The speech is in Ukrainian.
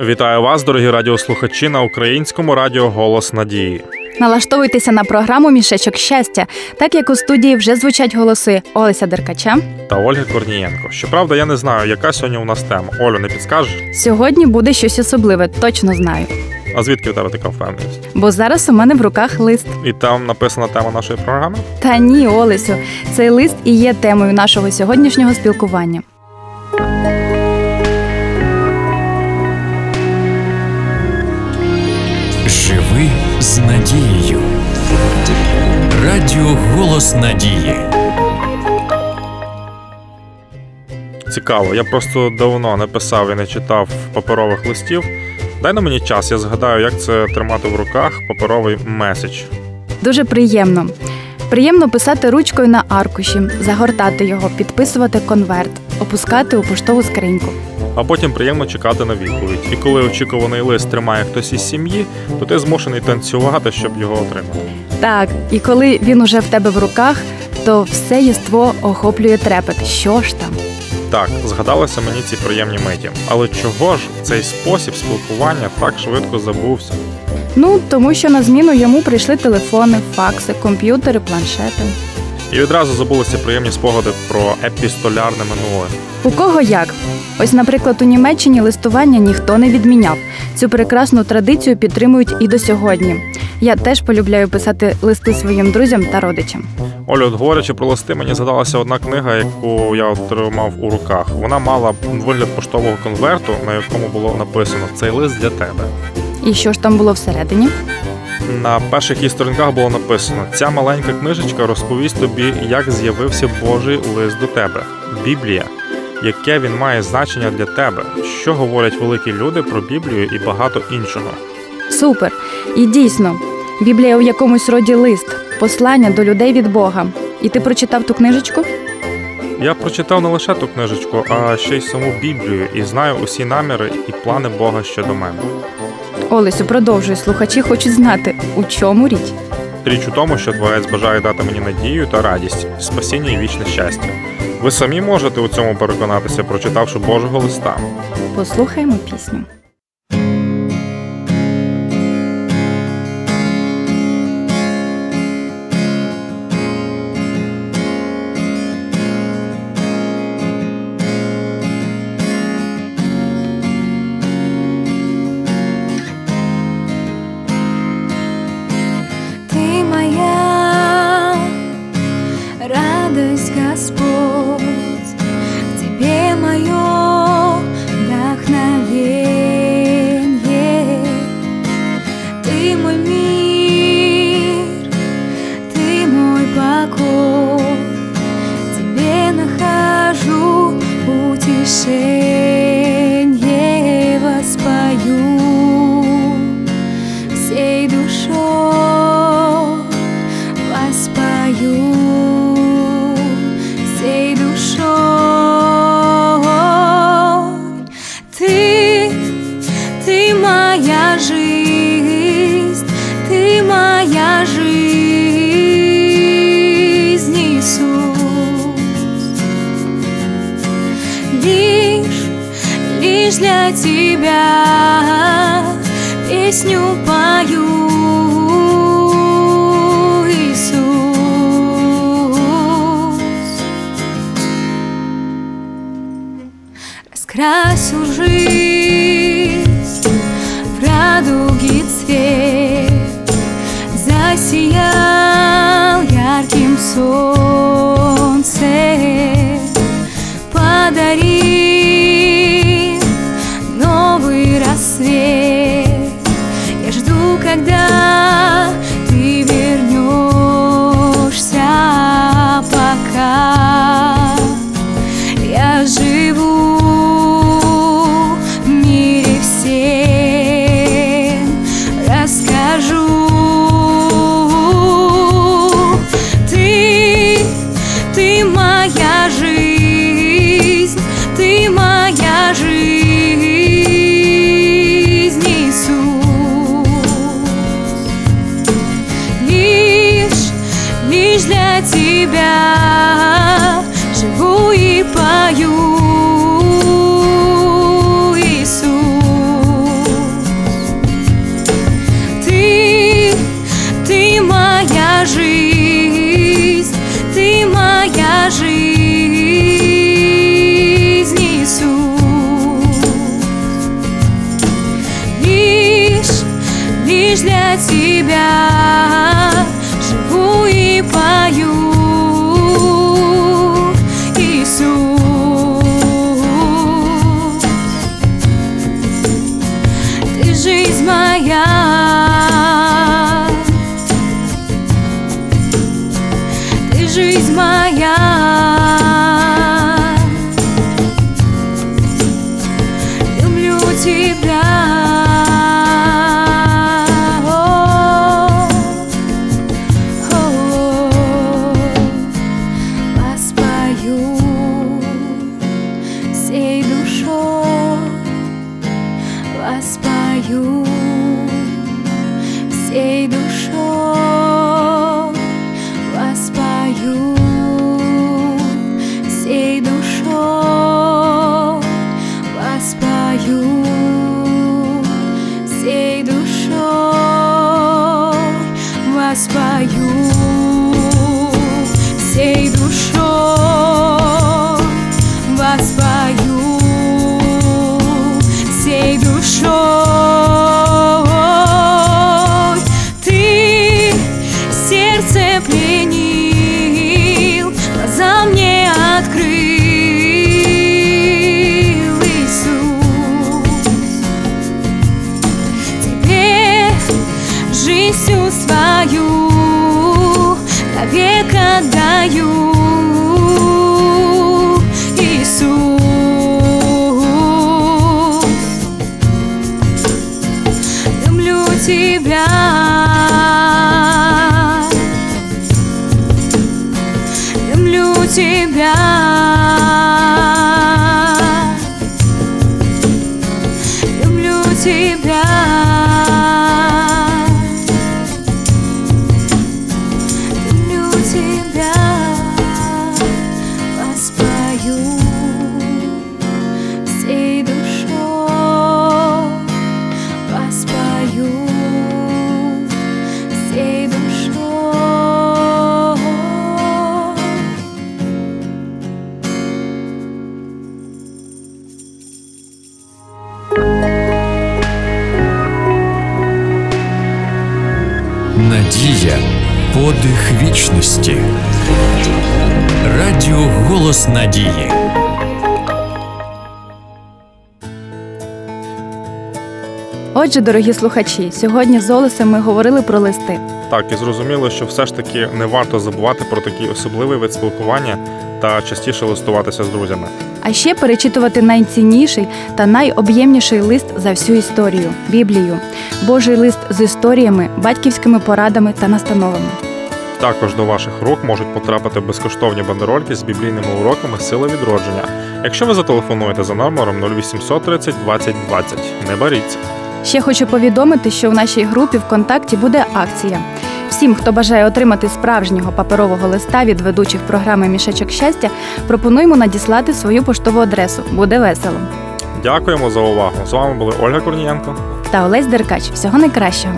Вітаю вас, дорогі радіослухачі, на українському радіо Голос Надії. Налаштовуйтеся на програму Мішечок щастя, так як у студії вже звучать голоси Олеся Деркача. Та Ольги Корнієнко. Щоправда, я не знаю, яка сьогодні у нас тема. Олю, не підскажеш? Сьогодні буде щось особливе, точно знаю. А звідки в тебе така впевненість? Бо зараз у мене в руках лист. І там написана тема нашої програми? Та ні, Олесю, цей лист і є темою нашого сьогоднішнього спілкування. Живи з надією. Радіо Голос Надії. Цікаво, я просто давно не писав і не читав паперових листів. Дай на мені час, я згадаю, як це тримати в руках паперовий меседж. Дуже приємно. Приємно писати ручкою на аркуші, загортати його, підписувати конверт, опускати у поштову скриньку. А потім приємно чекати на відповідь. І коли очікуваний лист тримає хтось із сім'ї, то ти змушений танцювати, щоб його отримати. Так, і коли він уже в тебе в руках, то все єство охоплює трепет. Що ж там? Так, згадалися мені ці приємні миті. Але чого ж цей спосіб спілкування так швидко забувся? Ну, тому що на зміну йому прийшли телефони, факси, комп'ютери, планшети. І відразу забулися приємні спогади про епістолярне минуле. У кого як? Ось, наприклад, у Німеччині листування ніхто не відміняв. Цю прекрасну традицію підтримують і до сьогодні. Я теж полюбляю писати листи своїм друзям та родичам. Олю, от говорячи про листи, мені згадалася одна книга, яку я отримав у руках. Вона мала вигляд поштового конверту, на якому було написано Цей лист для тебе. І що ж там було всередині? На перших її сторінках було написано: ця маленька книжечка розповість тобі, як з'явився Божий лист до тебе. Біблія, яке він має значення для тебе, що говорять великі люди про Біблію і багато іншого. Супер! І дійсно, Біблія у якомусь роді лист, послання до людей від Бога. І ти прочитав ту книжечку? Я прочитав не лише ту книжечку, а ще й саму Біблію і знаю усі наміри і плани Бога щодо мене. Олесю, продовжуй. Слухачі хочуть знати, у чому річ. Річ у тому, що творець бажає дати мені надію та радість, спасіння і вічне щастя. Ви самі можете у цьому переконатися, прочитавши Божого листа. Послухаємо пісню. Душой воспою всей душой. Ты, ты моя жизнь, ты моя жизнь, Иисус. Лишь, лишь для тебя песню Раскрасил жизнь тебя живу и пою. Иисус, ты, ты моя жизнь, ты моя жизнь. лишь для тебя. копаю. Свою навек отдаю, Надія подих вічності. Радіо Голос Надії. Отже, дорогі слухачі, сьогодні з Олесем ми говорили про листи. Так, і зрозуміло, що все ж таки не варто забувати про такий особливий вид спілкування та частіше листуватися з друзями. А ще перечитувати найцінніший та найоб'ємніший лист за всю історію Біблію, Божий лист з історіями, батьківськими порадами та настановами. Також до ваших рук можуть потрапити безкоштовні бандерольки з біблійними уроками сили відродження. Якщо ви зателефонуєте за номером 0800 30 20 20. Не боріться. Ще хочу повідомити, що в нашій групі ВКонтакті буде акція. Всім, хто бажає отримати справжнього паперового листа від ведучих програми Мішечок щастя, пропонуємо надіслати свою поштову адресу. Буде весело. Дякуємо за увагу. З вами були Ольга Корнієнко. Та Олесь Деркач. Всього найкращого.